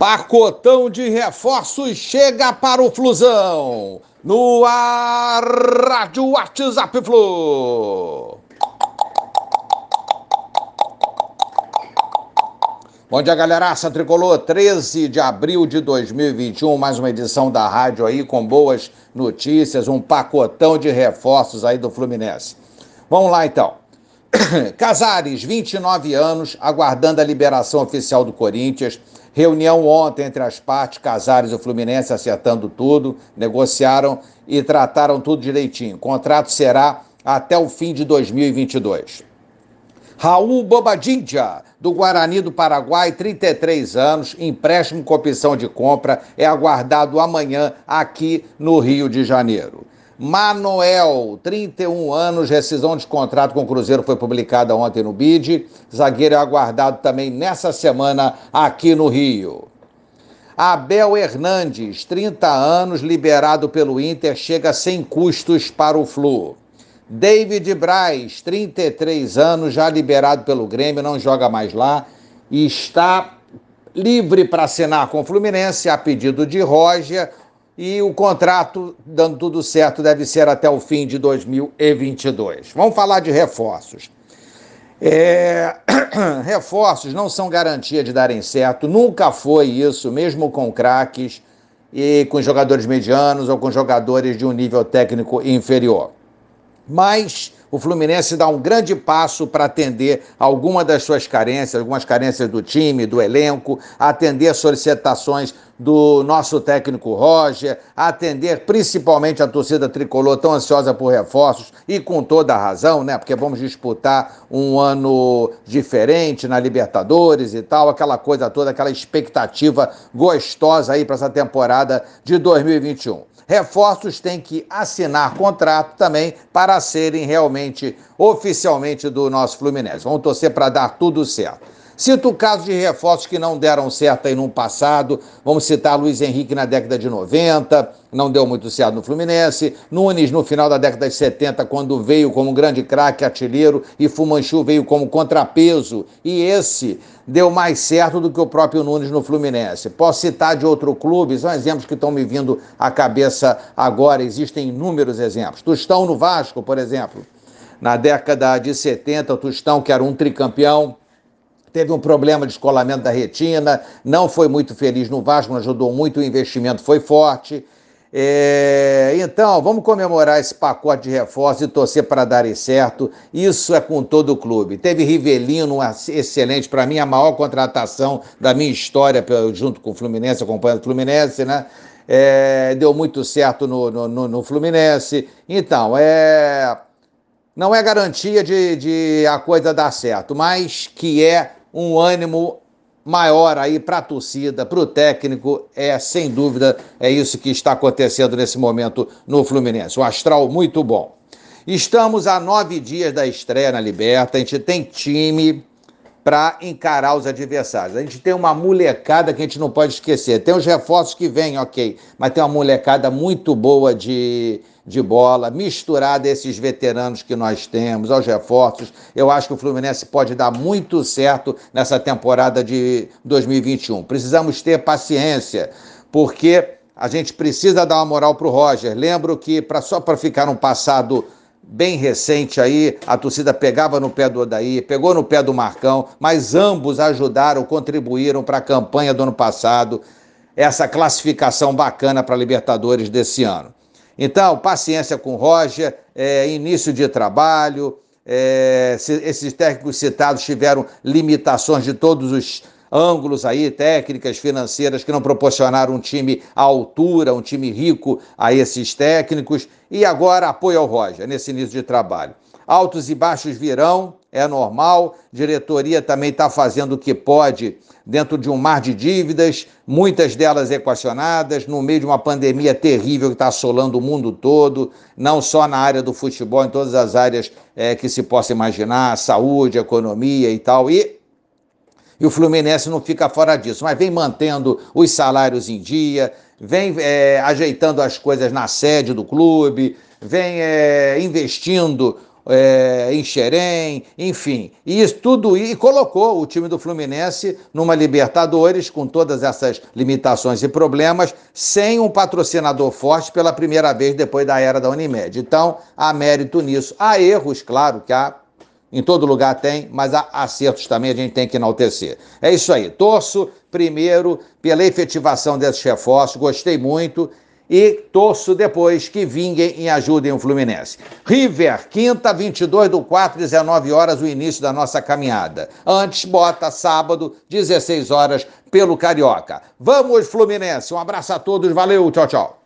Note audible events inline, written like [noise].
Pacotão de reforços chega para o Flusão. No ar, Rádio WhatsApp Flu. Bom dia, galeraça tricolor. 13 de abril de 2021, mais uma edição da rádio aí com boas notícias, um pacotão de reforços aí do Fluminense. Vamos lá então. [coughs] Casares, 29 anos, aguardando a liberação oficial do Corinthians. Reunião ontem entre as partes, Casares e o Fluminense acertando tudo, negociaram e trataram tudo direitinho. O contrato será até o fim de 2022. Raul Bobadinha, do Guarani do Paraguai, 33 anos, empréstimo com opção de compra, é aguardado amanhã aqui no Rio de Janeiro. Manoel, 31 anos, rescisão de contrato com o Cruzeiro foi publicada ontem no BID. Zagueiro é aguardado também nessa semana aqui no Rio. Abel Hernandes, 30 anos, liberado pelo Inter, chega sem custos para o Flu. David Braz, 33 anos, já liberado pelo Grêmio, não joga mais lá e está livre para assinar com o Fluminense a pedido de Roger e o contrato, dando tudo certo, deve ser até o fim de 2022. Vamos falar de reforços. É... [clears throat] reforços não são garantia de darem certo, nunca foi isso, mesmo com craques e com jogadores medianos ou com jogadores de um nível técnico inferior. Mas o Fluminense dá um grande passo para atender alguma das suas carências, algumas carências do time, do elenco, atender solicitações do nosso técnico Roger, atender principalmente a torcida tricolor tão ansiosa por reforços e com toda a razão, né? Porque vamos disputar um ano diferente na Libertadores e tal, aquela coisa toda, aquela expectativa gostosa aí para essa temporada de 2021 reforços têm que assinar contrato também para serem realmente oficialmente do nosso Fluminense. Vamos torcer para dar tudo certo. Cito casos de reforços que não deram certo aí no passado. Vamos citar Luiz Henrique na década de 90, não deu muito certo no Fluminense. Nunes no final da década de 70, quando veio como grande craque artilheiro, e Fumanchu veio como contrapeso. E esse deu mais certo do que o próprio Nunes no Fluminense. Posso citar de outro clube, são exemplos que estão me vindo à cabeça agora, existem inúmeros exemplos. Tostão no Vasco, por exemplo. Na década de 70, o Tostão, que era um tricampeão, teve um problema de escolamento da retina, não foi muito feliz no Vasco, não ajudou muito, o investimento foi forte. É, então, vamos comemorar esse pacote de reforços e torcer para darem certo. Isso é com todo o clube. Teve Rivelino, excelente, para mim, a maior contratação da minha história, junto com o Fluminense, acompanhando o Fluminense, né? É, deu muito certo no, no, no, Fluminense. Então, é, não é garantia de, de a coisa dar certo, mas que é um ânimo maior aí para a torcida, para o técnico, é sem dúvida, é isso que está acontecendo nesse momento no Fluminense. Um astral muito bom. Estamos a nove dias da estreia na Liberta, a gente tem time para encarar os adversários. A gente tem uma molecada que a gente não pode esquecer. Tem os reforços que vêm, ok, mas tem uma molecada muito boa de, de bola, misturada a esses veteranos que nós temos, aos reforços. Eu acho que o Fluminense pode dar muito certo nessa temporada de 2021. Precisamos ter paciência, porque a gente precisa dar uma moral para o Roger. Lembro que, pra, só para ficar no passado bem recente aí, a torcida pegava no pé do Odaí, pegou no pé do Marcão, mas ambos ajudaram, contribuíram para a campanha do ano passado, essa classificação bacana para a Libertadores desse ano. Então, paciência com o Roger, é, início de trabalho, é, esses técnicos citados tiveram limitações de todos os ângulos aí, técnicas financeiras que não proporcionaram um time à altura, um time rico a esses técnicos. E agora apoio ao Roger nesse início de trabalho. Altos e baixos virão, é normal. Diretoria também está fazendo o que pode dentro de um mar de dívidas, muitas delas equacionadas, no meio de uma pandemia terrível que está assolando o mundo todo, não só na área do futebol, em todas as áreas é, que se possa imaginar, saúde, economia e tal. E e o Fluminense não fica fora disso, mas vem mantendo os salários em dia, vem é, ajeitando as coisas na sede do clube, vem é, investindo é, em Xerém, enfim. E isso, tudo e colocou o time do Fluminense numa Libertadores com todas essas limitações e problemas, sem um patrocinador forte pela primeira vez depois da era da Unimed. Então, há mérito nisso. Há erros, claro, que há em todo lugar tem, mas há acertos também a gente tem que enaltecer. É isso aí. Torço primeiro pela efetivação desses reforços, gostei muito e torço depois que vinguem e ajudem o Fluminense. River, quinta, 22 do 4, 19 horas, o início da nossa caminhada. Antes, bota sábado, 16 horas, pelo Carioca. Vamos, Fluminense. Um abraço a todos, valeu, tchau, tchau.